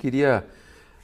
Queria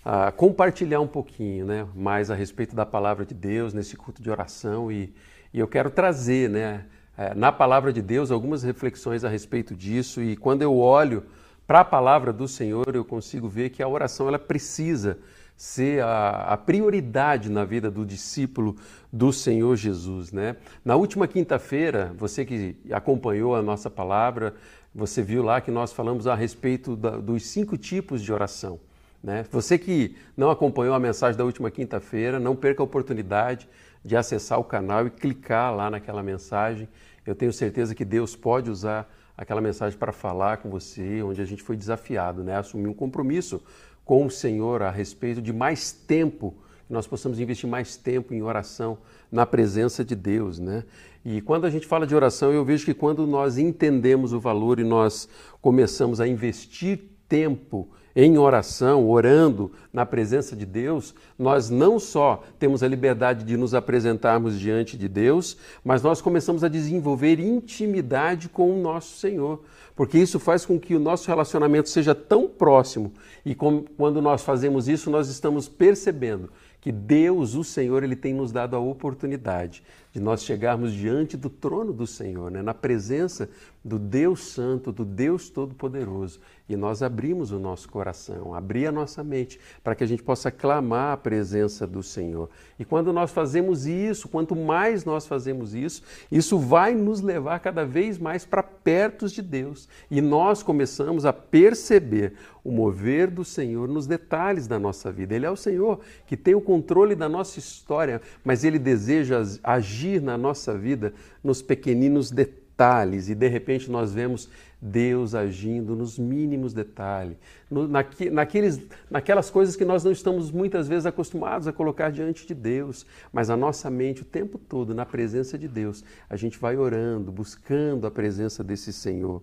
uh, compartilhar um pouquinho né, mais a respeito da palavra de Deus nesse culto de oração e, e eu quero trazer né, uh, na palavra de Deus algumas reflexões a respeito disso e quando eu olho para a palavra do Senhor eu consigo ver que a oração ela precisa ser a, a, prioridade na vida do discípulo do Senhor Jesus. Né? Na última quinta-feira, você que acompanhou a nossa palavra, você viu lá que nós falamos a respeito da, dos cinco tipos de oração. Né? Você que não acompanhou a mensagem da última quinta-feira, não perca a oportunidade de acessar o canal e clicar lá naquela mensagem. Eu tenho certeza que Deus pode usar aquela mensagem para falar com você, onde a gente foi desafiado né? assumir um compromisso com o Senhor a respeito de mais tempo, que nós possamos investir mais tempo em oração na presença de Deus, né? E quando a gente fala de oração, eu vejo que quando nós entendemos o valor e nós começamos a investir tempo em oração, orando na presença de Deus, nós não só temos a liberdade de nos apresentarmos diante de Deus, mas nós começamos a desenvolver intimidade com o nosso Senhor, porque isso faz com que o nosso relacionamento seja tão próximo. E com, quando nós fazemos isso, nós estamos percebendo que Deus, o Senhor, ele tem nos dado a oportunidade de nós chegarmos diante do trono do Senhor, né? na presença do Deus Santo, do Deus Todo-Poderoso, e nós abrimos o nosso coração, abrir a nossa mente, para que a gente possa clamar a presença do Senhor. E quando nós fazemos isso, quanto mais nós fazemos isso, isso vai nos levar cada vez mais para perto de Deus. E nós começamos a perceber o mover do Senhor nos detalhes da nossa vida. Ele é o Senhor que tem o controle da nossa história, mas ele deseja agir na nossa vida nos pequeninos detalhes. E de repente nós vemos Deus agindo nos mínimos detalhes, no, naqueles, naquelas coisas que nós não estamos muitas vezes acostumados a colocar diante de Deus, mas a nossa mente o tempo todo na presença de Deus, a gente vai orando, buscando a presença desse Senhor.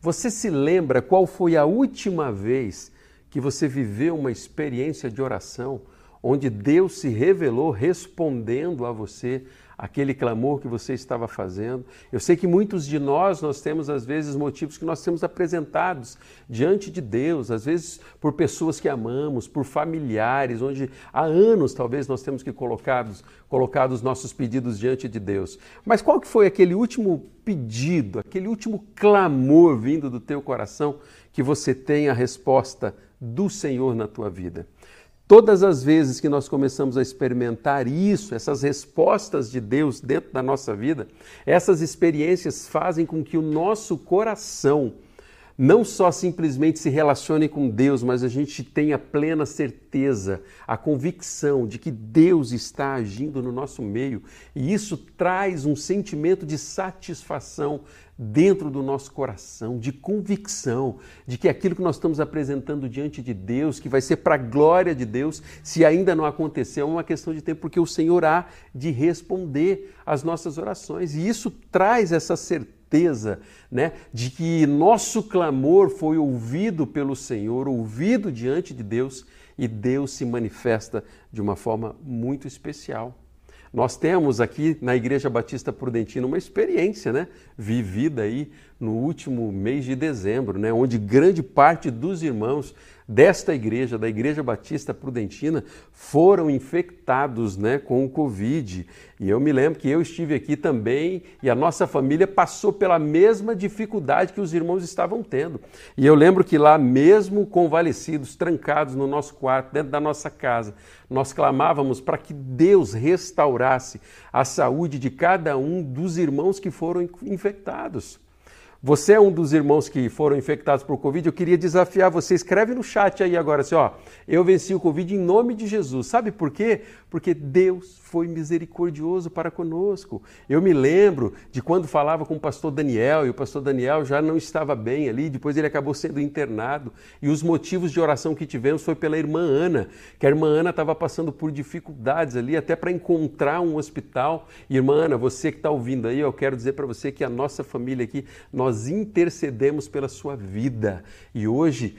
Você se lembra qual foi a última vez que você viveu uma experiência de oração onde Deus se revelou respondendo a você aquele clamor que você estava fazendo. Eu sei que muitos de nós, nós temos às vezes motivos que nós temos apresentados diante de Deus, às vezes por pessoas que amamos, por familiares, onde há anos talvez nós temos que colocados, colocar os nossos pedidos diante de Deus. Mas qual que foi aquele último pedido, aquele último clamor vindo do teu coração que você tem a resposta do Senhor na tua vida? Todas as vezes que nós começamos a experimentar isso, essas respostas de Deus dentro da nossa vida, essas experiências fazem com que o nosso coração não só simplesmente se relacione com Deus, mas a gente tenha plena certeza, a convicção de que Deus está agindo no nosso meio. E isso traz um sentimento de satisfação dentro do nosso coração, de convicção de que aquilo que nós estamos apresentando diante de Deus, que vai ser para a glória de Deus, se ainda não aconteceu, é uma questão de tempo, porque o Senhor há de responder às nossas orações. E isso traz essa certeza certeza né, de que nosso clamor foi ouvido pelo Senhor, ouvido diante de Deus e Deus se manifesta de uma forma muito especial. Nós temos aqui na Igreja Batista Prudentina uma experiência né, vivida aí no último mês de dezembro, né, onde grande parte dos irmãos desta igreja, da Igreja Batista Prudentina, foram infectados né, com o Covid. E eu me lembro que eu estive aqui também e a nossa família passou pela mesma dificuldade que os irmãos estavam tendo. E eu lembro que lá, mesmo convalescidos, trancados no nosso quarto, dentro da nossa casa, nós clamávamos para que Deus restaurasse a saúde de cada um dos irmãos que foram infectados. Você é um dos irmãos que foram infectados por Covid, eu queria desafiar você, escreve no chat aí agora assim, ó, eu venci o Covid em nome de Jesus. Sabe por quê? Porque Deus foi misericordioso para conosco. Eu me lembro de quando falava com o pastor Daniel, e o pastor Daniel já não estava bem ali, depois ele acabou sendo internado, e os motivos de oração que tivemos foi pela irmã Ana, que a irmã Ana estava passando por dificuldades ali, até para encontrar um hospital. Irmã Ana, você que está ouvindo aí, eu quero dizer para você que a nossa família aqui, nós intercedemos pela sua vida. E hoje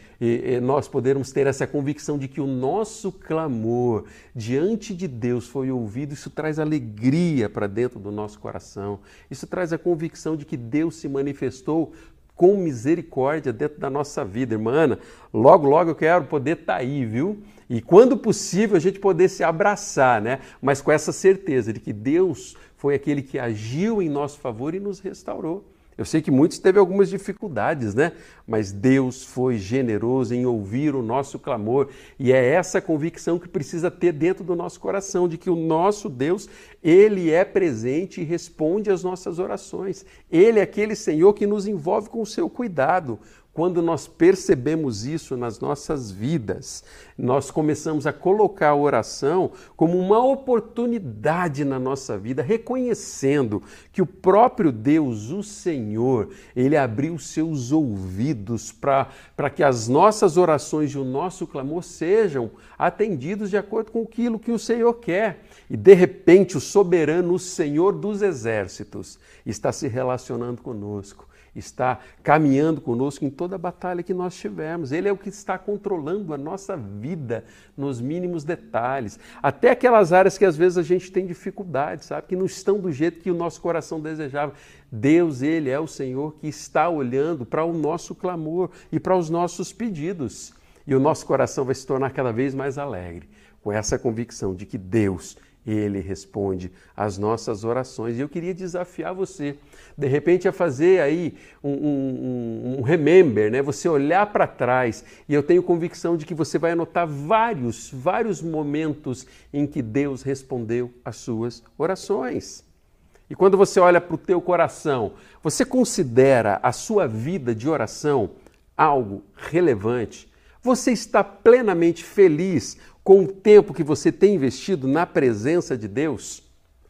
nós podemos ter essa convicção de que o nosso clamor diante de Deus foi ouvido ouvido, isso traz alegria para dentro do nosso coração. Isso traz a convicção de que Deus se manifestou com misericórdia dentro da nossa vida. Irmã Ana, logo, logo eu quero poder estar tá aí, viu? E quando possível a gente poder se abraçar, né? Mas com essa certeza de que Deus foi aquele que agiu em nosso favor e nos restaurou. Eu sei que muitos teve algumas dificuldades, né? Mas Deus foi generoso em ouvir o nosso clamor, e é essa convicção que precisa ter dentro do nosso coração de que o nosso Deus, ele é presente e responde às nossas orações. Ele é aquele Senhor que nos envolve com o seu cuidado. Quando nós percebemos isso nas nossas vidas, nós começamos a colocar a oração como uma oportunidade na nossa vida, reconhecendo que o próprio Deus, o Senhor, ele abriu seus ouvidos para que as nossas orações e o nosso clamor sejam atendidos de acordo com aquilo que o Senhor quer. E de repente, o soberano, o Senhor dos exércitos, está se relacionando conosco está caminhando conosco em toda a batalha que nós tivermos. Ele é o que está controlando a nossa vida nos mínimos detalhes. Até aquelas áreas que às vezes a gente tem dificuldade, sabe? Que não estão do jeito que o nosso coração desejava. Deus, Ele é o Senhor que está olhando para o nosso clamor e para os nossos pedidos. E o nosso coração vai se tornar cada vez mais alegre com essa convicção de que Deus ele responde às nossas orações. E eu queria desafiar você, de repente, a fazer aí um, um, um remember, né? você olhar para trás. E eu tenho convicção de que você vai anotar vários, vários momentos em que Deus respondeu às suas orações. E quando você olha para o teu coração, você considera a sua vida de oração algo relevante? Você está plenamente feliz com o tempo que você tem investido na presença de Deus,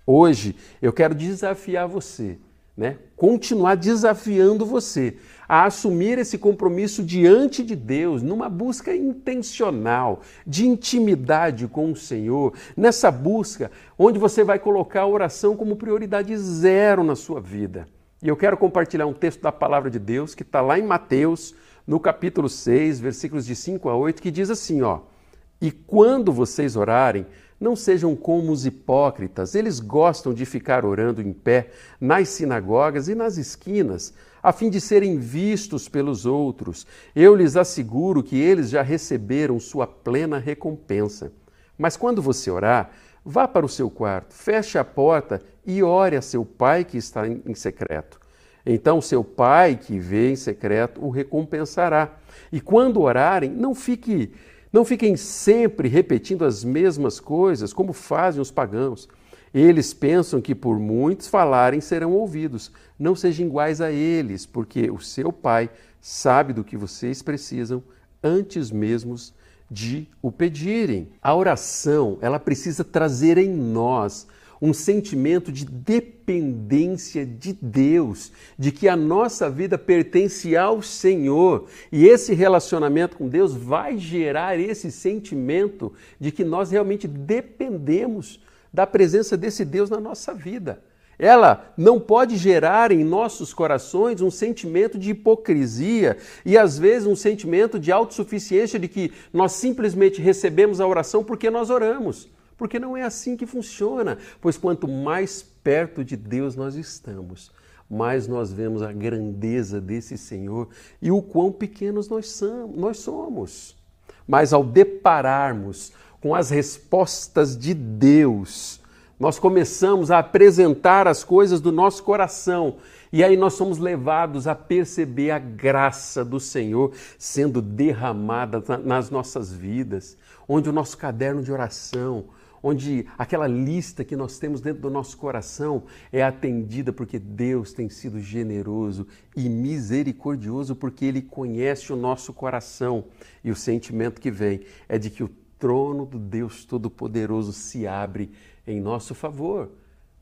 hoje eu quero desafiar você, né? Continuar desafiando você a assumir esse compromisso diante de Deus, numa busca intencional de intimidade com o Senhor, nessa busca onde você vai colocar a oração como prioridade zero na sua vida. E eu quero compartilhar um texto da palavra de Deus que está lá em Mateus, no capítulo 6, versículos de 5 a 8, que diz assim, ó: e quando vocês orarem, não sejam como os hipócritas, eles gostam de ficar orando em pé nas sinagogas e nas esquinas, a fim de serem vistos pelos outros. Eu lhes asseguro que eles já receberam sua plena recompensa. Mas quando você orar, vá para o seu quarto, feche a porta e ore a seu pai que está em secreto. Então seu pai que vê em secreto o recompensará. E quando orarem, não fique não fiquem sempre repetindo as mesmas coisas, como fazem os pagãos. Eles pensam que por muitos falarem serão ouvidos. Não sejam iguais a eles, porque o seu Pai sabe do que vocês precisam antes mesmo de o pedirem. A oração, ela precisa trazer em nós um sentimento de dependência de Deus, de que a nossa vida pertence ao Senhor. E esse relacionamento com Deus vai gerar esse sentimento de que nós realmente dependemos da presença desse Deus na nossa vida. Ela não pode gerar em nossos corações um sentimento de hipocrisia e às vezes um sentimento de autossuficiência de que nós simplesmente recebemos a oração porque nós oramos. Porque não é assim que funciona. Pois quanto mais perto de Deus nós estamos, mais nós vemos a grandeza desse Senhor e o quão pequenos nós somos. Mas ao depararmos com as respostas de Deus, nós começamos a apresentar as coisas do nosso coração e aí nós somos levados a perceber a graça do Senhor sendo derramada nas nossas vidas, onde o nosso caderno de oração, onde aquela lista que nós temos dentro do nosso coração é atendida porque Deus tem sido generoso e misericordioso, porque Ele conhece o nosso coração. E o sentimento que vem é de que o trono do Deus Todo-Poderoso se abre em nosso favor.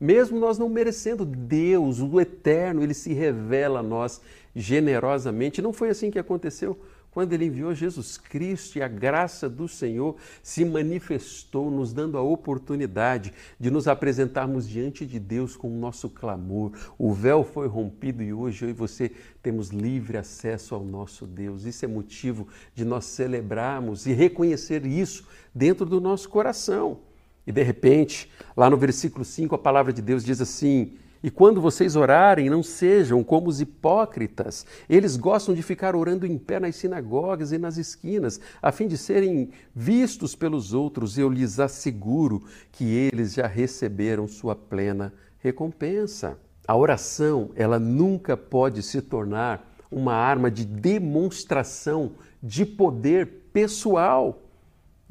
Mesmo nós não merecendo, Deus, o Eterno, ele se revela a nós generosamente. Não foi assim que aconteceu quando ele enviou Jesus Cristo e a graça do Senhor se manifestou, nos dando a oportunidade de nos apresentarmos diante de Deus com o nosso clamor. O véu foi rompido e hoje eu e você temos livre acesso ao nosso Deus. Isso é motivo de nós celebrarmos e reconhecer isso dentro do nosso coração. E de repente, lá no versículo 5, a palavra de Deus diz assim: E quando vocês orarem, não sejam como os hipócritas. Eles gostam de ficar orando em pé nas sinagogas e nas esquinas, a fim de serem vistos pelos outros. Eu lhes asseguro que eles já receberam sua plena recompensa. A oração, ela nunca pode se tornar uma arma de demonstração de poder pessoal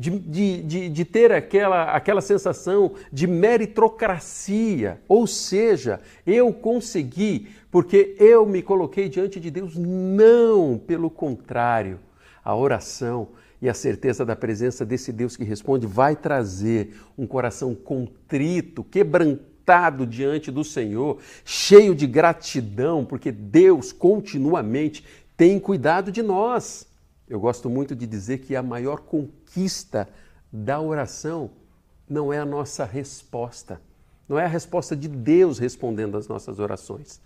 de, de, de, de, ter aquela, aquela sensação de meritocracia, ou seja, eu consegui porque eu me coloquei diante de Deus. Não, pelo contrário, a oração e a certeza da presença desse Deus que responde vai trazer um coração contrito, quebrantado diante do Senhor, cheio de gratidão, porque Deus continuamente tem cuidado de nós. Eu gosto muito de dizer que a maior conquista da oração não é a nossa resposta, não é a resposta de Deus respondendo às nossas orações,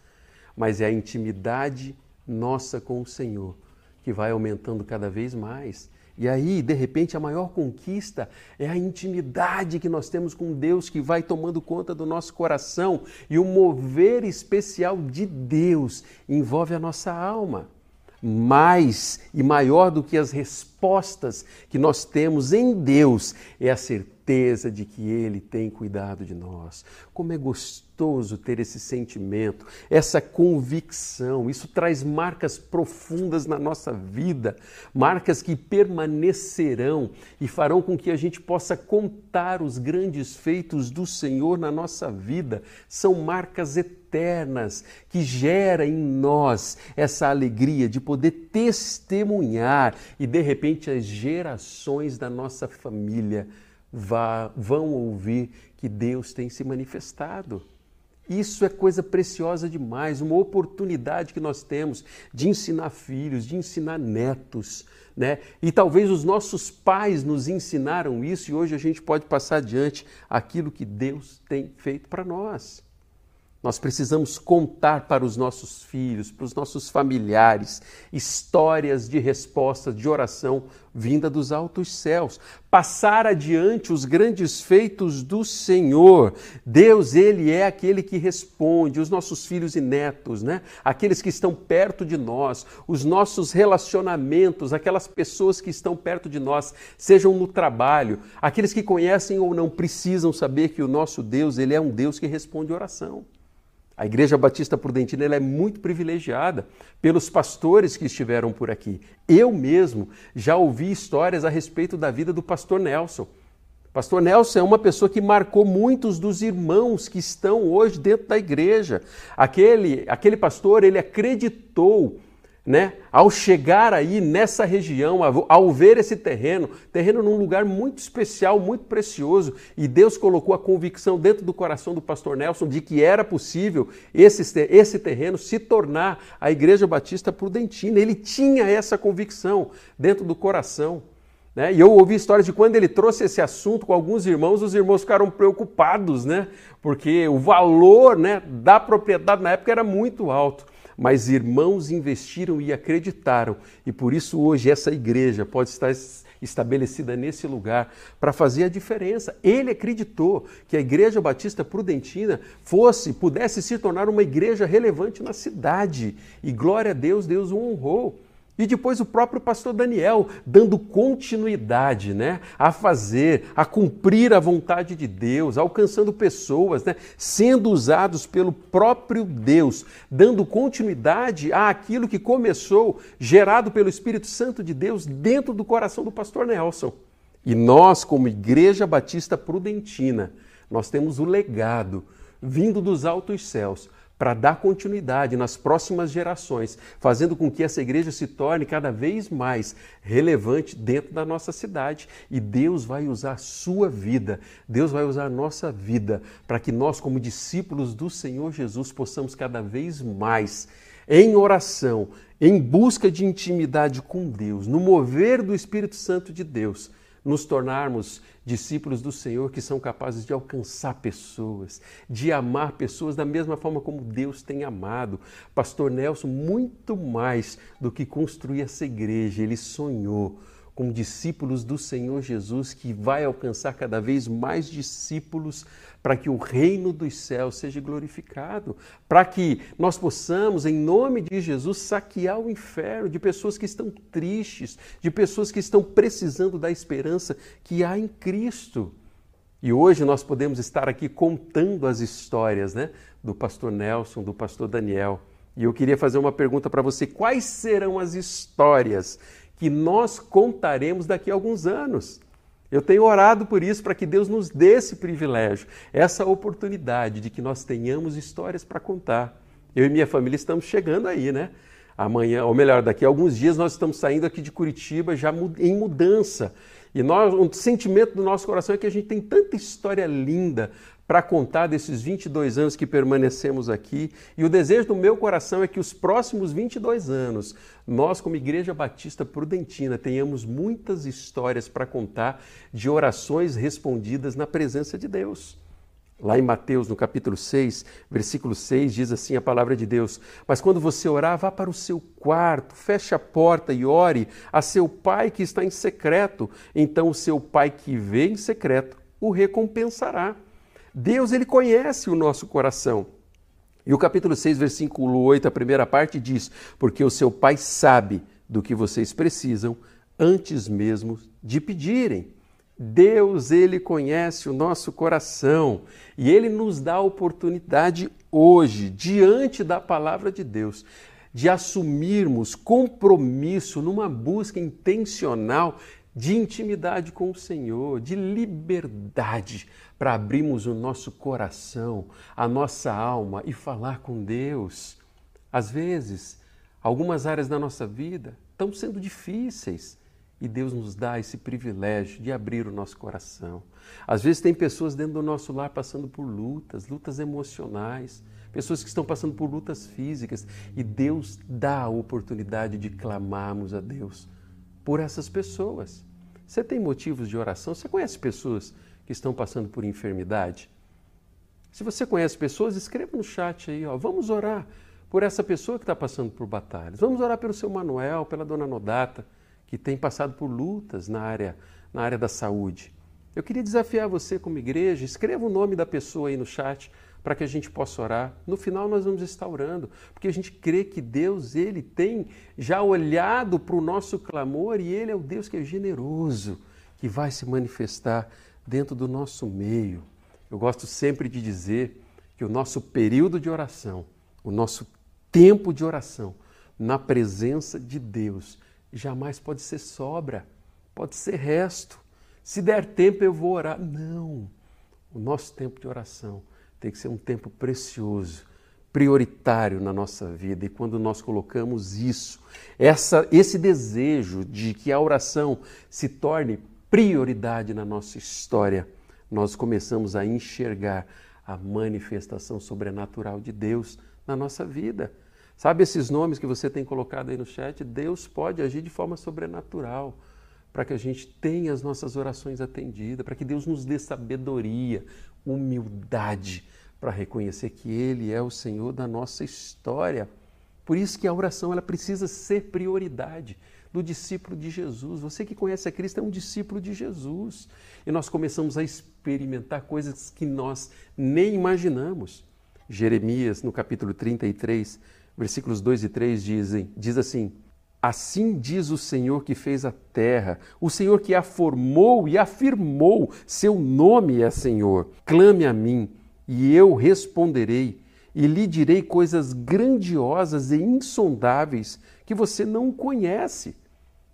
mas é a intimidade nossa com o Senhor, que vai aumentando cada vez mais. E aí, de repente, a maior conquista é a intimidade que nós temos com Deus, que vai tomando conta do nosso coração, e o mover especial de Deus envolve a nossa alma mais e maior do que as respostas que nós temos em Deus é a certeza de que Ele tem cuidado de nós. Como é gostoso ter esse sentimento, essa convicção. Isso traz marcas profundas na nossa vida, marcas que permanecerão e farão com que a gente possa contar os grandes feitos do Senhor na nossa vida. São marcas eternas eternas que gera em nós essa alegria de poder testemunhar e de repente as gerações da nossa família vá, vão ouvir que Deus tem se manifestado. Isso é coisa preciosa demais, uma oportunidade que nós temos de ensinar filhos, de ensinar netos, né? E talvez os nossos pais nos ensinaram isso e hoje a gente pode passar adiante aquilo que Deus tem feito para nós. Nós precisamos contar para os nossos filhos, para os nossos familiares, histórias de resposta, de oração vinda dos altos céus. Passar adiante os grandes feitos do Senhor. Deus, Ele é aquele que responde, os nossos filhos e netos, né? Aqueles que estão perto de nós, os nossos relacionamentos, aquelas pessoas que estão perto de nós, sejam no trabalho, aqueles que conhecem ou não precisam saber que o nosso Deus, Ele é um Deus que responde oração. A Igreja Batista Prudentina é muito privilegiada pelos pastores que estiveram por aqui. Eu mesmo já ouvi histórias a respeito da vida do pastor Nelson. Pastor Nelson é uma pessoa que marcou muitos dos irmãos que estão hoje dentro da igreja. Aquele, aquele pastor, ele acreditou né? Ao chegar aí nessa região, ao ver esse terreno, terreno num lugar muito especial, muito precioso, e Deus colocou a convicção dentro do coração do pastor Nelson de que era possível esse, esse terreno se tornar a Igreja Batista Prudentina. Ele tinha essa convicção dentro do coração. Né? E eu ouvi histórias de quando ele trouxe esse assunto com alguns irmãos, os irmãos ficaram preocupados, né? porque o valor né, da propriedade na época era muito alto mas irmãos investiram e acreditaram, e por isso hoje essa igreja pode estar estabelecida nesse lugar para fazer a diferença. Ele acreditou que a Igreja Batista Prudentina fosse, pudesse se tornar uma igreja relevante na cidade, e glória a Deus, Deus o honrou. E depois o próprio pastor Daniel dando continuidade, né, a fazer, a cumprir a vontade de Deus, alcançando pessoas, né, sendo usados pelo próprio Deus, dando continuidade àquilo que começou, gerado pelo Espírito Santo de Deus dentro do coração do pastor Nelson. E nós, como Igreja Batista Prudentina, nós temos o legado vindo dos altos céus para dar continuidade nas próximas gerações, fazendo com que essa igreja se torne cada vez mais relevante dentro da nossa cidade. E Deus vai usar a sua vida, Deus vai usar a nossa vida, para que nós, como discípulos do Senhor Jesus, possamos cada vez mais, em oração, em busca de intimidade com Deus, no mover do Espírito Santo de Deus, nos tornarmos discípulos do Senhor que são capazes de alcançar pessoas, de amar pessoas da mesma forma como Deus tem amado. Pastor Nelson, muito mais do que construir essa igreja, ele sonhou como discípulos do Senhor Jesus, que vai alcançar cada vez mais discípulos para que o reino dos céus seja glorificado, para que nós possamos, em nome de Jesus, saquear o inferno de pessoas que estão tristes, de pessoas que estão precisando da esperança que há em Cristo. E hoje nós podemos estar aqui contando as histórias né, do pastor Nelson, do pastor Daniel. E eu queria fazer uma pergunta para você: quais serão as histórias que nós contaremos daqui a alguns anos. Eu tenho orado por isso, para que Deus nos dê esse privilégio, essa oportunidade de que nós tenhamos histórias para contar. Eu e minha família estamos chegando aí, né? Amanhã, ou melhor, daqui a alguns dias nós estamos saindo aqui de Curitiba já em mudança. E nós, um sentimento do nosso coração é que a gente tem tanta história linda para contar desses 22 anos que permanecemos aqui. E o desejo do meu coração é que os próximos 22 anos, nós, como Igreja Batista Prudentina, tenhamos muitas histórias para contar de orações respondidas na presença de Deus. Lá em Mateus, no capítulo 6, versículo 6, diz assim a palavra de Deus: Mas quando você orar, vá para o seu quarto, feche a porta e ore a seu pai que está em secreto. Então o seu pai que vê em secreto o recompensará. Deus ele conhece o nosso coração. E o capítulo 6, versículo 8, a primeira parte diz: Porque o seu Pai sabe do que vocês precisam antes mesmo de pedirem. Deus, ele conhece o nosso coração e ele nos dá a oportunidade hoje, diante da palavra de Deus, de assumirmos compromisso numa busca intencional de intimidade com o Senhor, de liberdade para abrirmos o nosso coração, a nossa alma e falar com Deus. Às vezes, algumas áreas da nossa vida estão sendo difíceis e Deus nos dá esse privilégio de abrir o nosso coração. Às vezes, tem pessoas dentro do nosso lar passando por lutas, lutas emocionais, pessoas que estão passando por lutas físicas e Deus dá a oportunidade de clamarmos a Deus por essas pessoas. Você tem motivos de oração? Você conhece pessoas que estão passando por enfermidade? Se você conhece pessoas, escreva no chat aí, ó, vamos orar por essa pessoa que está passando por batalhas. Vamos orar pelo seu Manuel, pela dona Nodata, que tem passado por lutas na área, na área da saúde. Eu queria desafiar você como igreja, escreva o nome da pessoa aí no chat para que a gente possa orar. No final nós vamos estar orando, porque a gente crê que Deus, ele tem já olhado para o nosso clamor e ele é o Deus que é generoso, que vai se manifestar dentro do nosso meio. Eu gosto sempre de dizer que o nosso período de oração, o nosso tempo de oração na presença de Deus jamais pode ser sobra, pode ser resto. Se der tempo eu vou orar. Não. O nosso tempo de oração tem que ser um tempo precioso, prioritário na nossa vida. E quando nós colocamos isso, essa, esse desejo de que a oração se torne prioridade na nossa história, nós começamos a enxergar a manifestação sobrenatural de Deus na nossa vida. Sabe esses nomes que você tem colocado aí no chat? Deus pode agir de forma sobrenatural para que a gente tenha as nossas orações atendidas, para que Deus nos dê sabedoria, humildade para reconhecer que Ele é o Senhor da nossa história. Por isso que a oração ela precisa ser prioridade do discípulo de Jesus. Você que conhece a Cristo é um discípulo de Jesus. E nós começamos a experimentar coisas que nós nem imaginamos. Jeremias, no capítulo 33, versículos 2 e 3 dizem, diz assim: Assim diz o Senhor que fez a terra, o Senhor que a formou e afirmou, seu nome é Senhor. Clame a mim, e eu responderei, e lhe direi coisas grandiosas e insondáveis que você não conhece.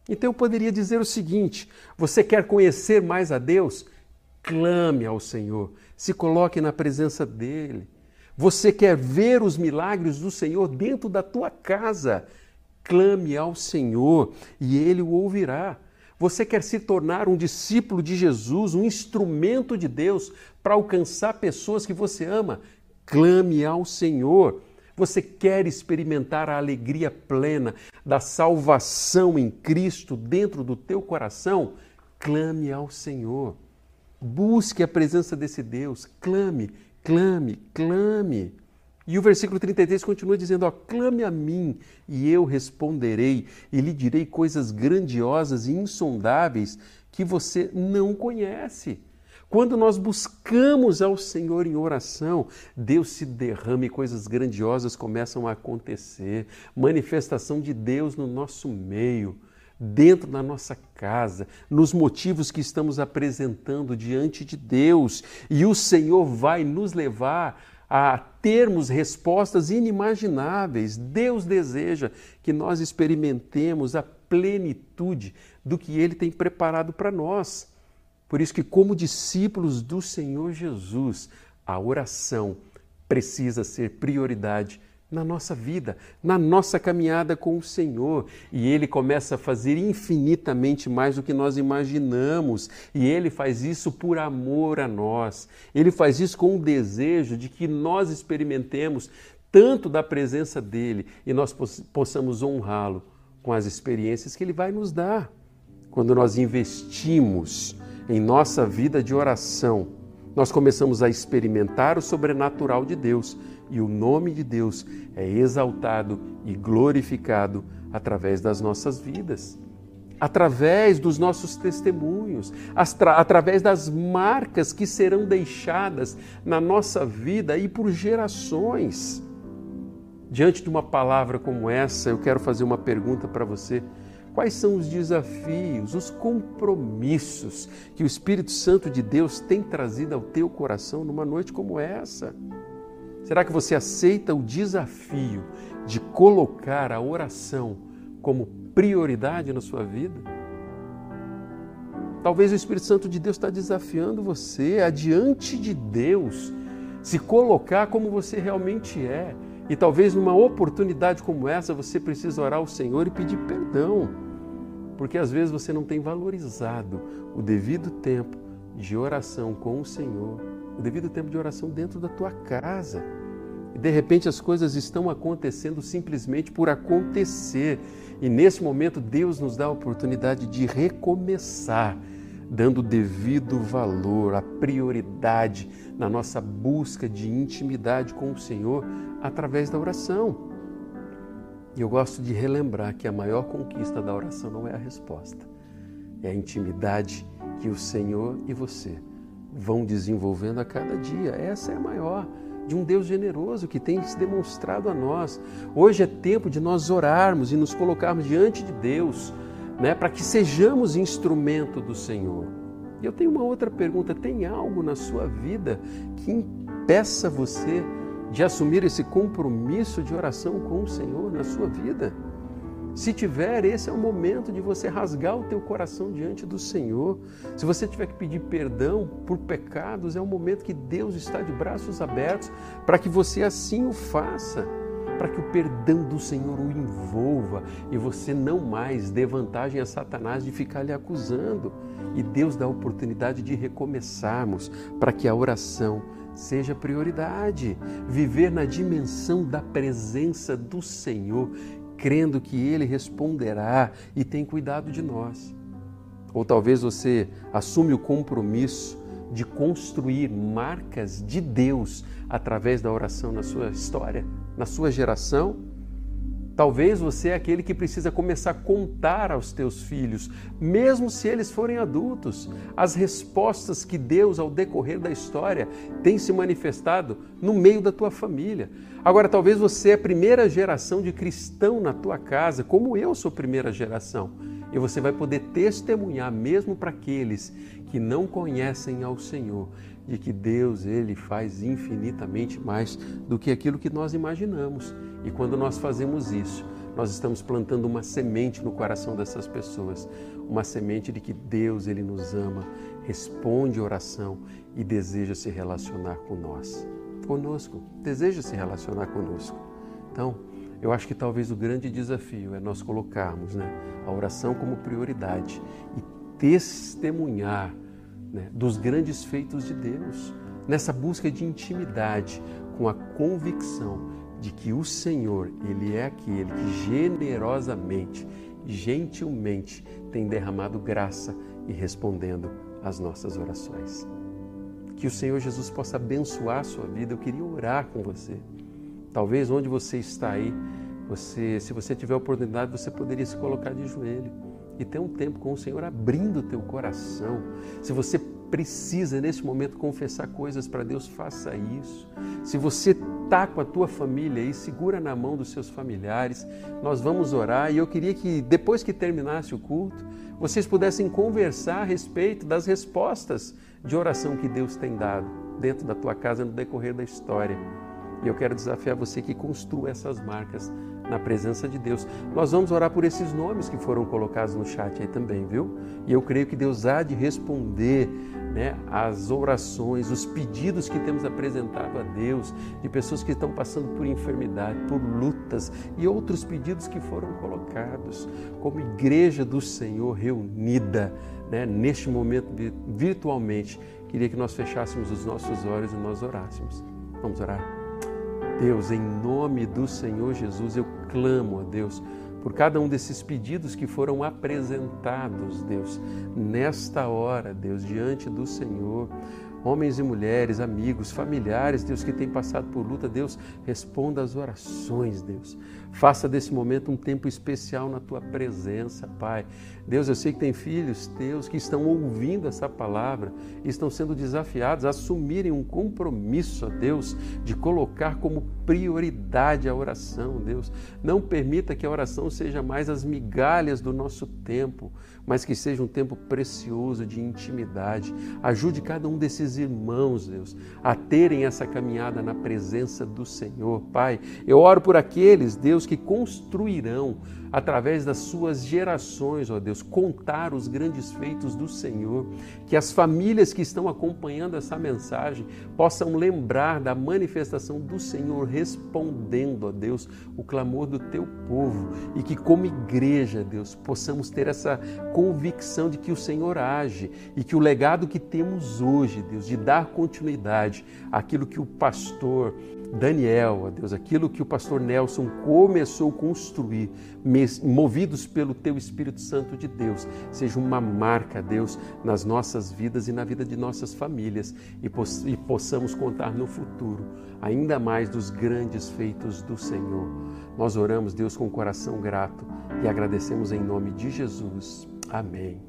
Então eu poderia dizer o seguinte: você quer conhecer mais a Deus? Clame ao Senhor, se coloque na presença dele. Você quer ver os milagres do Senhor dentro da tua casa? Clame ao Senhor e ele o ouvirá. Você quer se tornar um discípulo de Jesus, um instrumento de Deus para alcançar pessoas que você ama? Clame ao Senhor. Você quer experimentar a alegria plena da salvação em Cristo dentro do teu coração? Clame ao Senhor. Busque a presença desse Deus. Clame, clame, clame. E o versículo 33 continua dizendo: ó, clame a mim e eu responderei, e lhe direi coisas grandiosas e insondáveis que você não conhece. Quando nós buscamos ao Senhor em oração, Deus se derrama e coisas grandiosas começam a acontecer. Manifestação de Deus no nosso meio, dentro da nossa casa, nos motivos que estamos apresentando diante de Deus. E o Senhor vai nos levar a termos respostas inimagináveis. Deus deseja que nós experimentemos a plenitude do que Ele tem preparado para nós. Por isso que, como discípulos do Senhor Jesus, a oração precisa ser prioridade na nossa vida, na nossa caminhada com o Senhor. E Ele começa a fazer infinitamente mais do que nós imaginamos. E Ele faz isso por amor a nós. Ele faz isso com o desejo de que nós experimentemos tanto da presença dEle e nós possamos honrá-lo com as experiências que Ele vai nos dar. Quando nós investimos em nossa vida de oração, nós começamos a experimentar o sobrenatural de Deus e o nome de Deus é exaltado e glorificado através das nossas vidas, através dos nossos testemunhos, através das marcas que serão deixadas na nossa vida e por gerações. Diante de uma palavra como essa, eu quero fazer uma pergunta para você. Quais são os desafios, os compromissos que o Espírito Santo de Deus tem trazido ao teu coração numa noite como essa? Será que você aceita o desafio de colocar a oração como prioridade na sua vida? Talvez o Espírito Santo de Deus está desafiando você adiante de Deus, se colocar como você realmente é e talvez numa oportunidade como essa você precisa orar ao Senhor e pedir perdão, porque às vezes você não tem valorizado o devido tempo de oração com o Senhor, o devido tempo de oração dentro da tua casa. E de repente as coisas estão acontecendo simplesmente por acontecer. E nesse momento Deus nos dá a oportunidade de recomeçar, dando devido valor, a prioridade na nossa busca de intimidade com o Senhor através da oração. E eu gosto de relembrar que a maior conquista da oração não é a resposta, é a intimidade que o Senhor e você vão desenvolvendo a cada dia. Essa é a maior de um Deus generoso que tem se demonstrado a nós. Hoje é tempo de nós orarmos e nos colocarmos diante de Deus, né, para que sejamos instrumento do Senhor. E eu tenho uma outra pergunta: tem algo na sua vida que impeça você de assumir esse compromisso de oração com o Senhor na sua vida? Se tiver, esse é o momento de você rasgar o teu coração diante do Senhor. Se você tiver que pedir perdão por pecados, é o momento que Deus está de braços abertos para que você assim o faça, para que o perdão do Senhor o envolva e você não mais dê vantagem a Satanás de ficar lhe acusando. E Deus dá a oportunidade de recomeçarmos para que a oração seja prioridade. Viver na dimensão da presença do Senhor, crendo que Ele responderá e tem cuidado de nós. Ou talvez você assume o compromisso de construir marcas de Deus através da oração na sua história, na sua geração Talvez você é aquele que precisa começar a contar aos teus filhos, mesmo se eles forem adultos, as respostas que Deus, ao decorrer da história, tem se manifestado no meio da tua família. Agora, talvez você é a primeira geração de cristão na tua casa, como eu sou primeira geração, e você vai poder testemunhar, mesmo para aqueles que não conhecem ao Senhor, de que Deus ele faz infinitamente mais do que aquilo que nós imaginamos. E quando nós fazemos isso, nós estamos plantando uma semente no coração dessas pessoas, uma semente de que Deus ele nos ama, responde oração e deseja se relacionar com nós, conosco, deseja se relacionar conosco. Então, eu acho que talvez o grande desafio é nós colocarmos né, a oração como prioridade e testemunhar né, dos grandes feitos de Deus, nessa busca de intimidade, com a convicção de que o Senhor, Ele é aquele que generosamente, gentilmente tem derramado graça e respondendo às nossas orações. Que o Senhor Jesus possa abençoar a sua vida. Eu queria orar com você. Talvez onde você está aí, você, se você tiver oportunidade, você poderia se colocar de joelho e ter um tempo com o Senhor abrindo o teu coração. Se você precisa nesse momento confessar coisas para Deus, faça isso. Se você está com a tua família aí, segura na mão dos seus familiares. Nós vamos orar e eu queria que depois que terminasse o culto, vocês pudessem conversar a respeito das respostas de oração que Deus tem dado dentro da tua casa no decorrer da história. E eu quero desafiar você que construa essas marcas na presença de Deus. Nós vamos orar por esses nomes que foram colocados no chat aí também, viu? E eu creio que Deus há de responder né, as orações, os pedidos que temos apresentado a Deus, de pessoas que estão passando por enfermidade, por lutas e outros pedidos que foram colocados, como igreja do Senhor reunida né, neste momento virtualmente. Queria que nós fechássemos os nossos olhos e nós orássemos. Vamos orar? Deus, em nome do Senhor Jesus, eu clamo a Deus por cada um desses pedidos que foram apresentados, Deus, nesta hora, Deus, diante do Senhor homens e mulheres, amigos, familiares, Deus, que têm passado por luta, Deus, responda às orações, Deus. Faça desse momento um tempo especial na tua presença, Pai. Deus, eu sei que tem filhos teus que estão ouvindo essa palavra estão sendo desafiados a assumirem um compromisso, ó Deus, de colocar como prioridade a oração, Deus. Não permita que a oração seja mais as migalhas do nosso tempo, mas que seja um tempo precioso de intimidade. Ajude cada um desses irmãos, Deus, a terem essa caminhada na presença do Senhor. Pai, eu oro por aqueles, Deus, que construirão através das suas gerações, ó Deus, contar os grandes feitos do Senhor, que as famílias que estão acompanhando essa mensagem possam lembrar da manifestação do Senhor respondendo, ó Deus, o clamor do teu povo. E que como igreja, Deus, possamos ter essa convicção de que o Senhor age e que o legado que temos hoje, Deus, de dar continuidade àquilo que o pastor Daniel, ó Deus, aquilo que o pastor Nelson começou a construir, movidos pelo teu Espírito Santo de Deus, seja uma marca, Deus, nas nossas vidas e na vida de nossas famílias e possamos contar no futuro ainda mais dos grandes feitos do Senhor. Nós oramos, Deus, com o coração grato e agradecemos em nome de Jesus. Amém.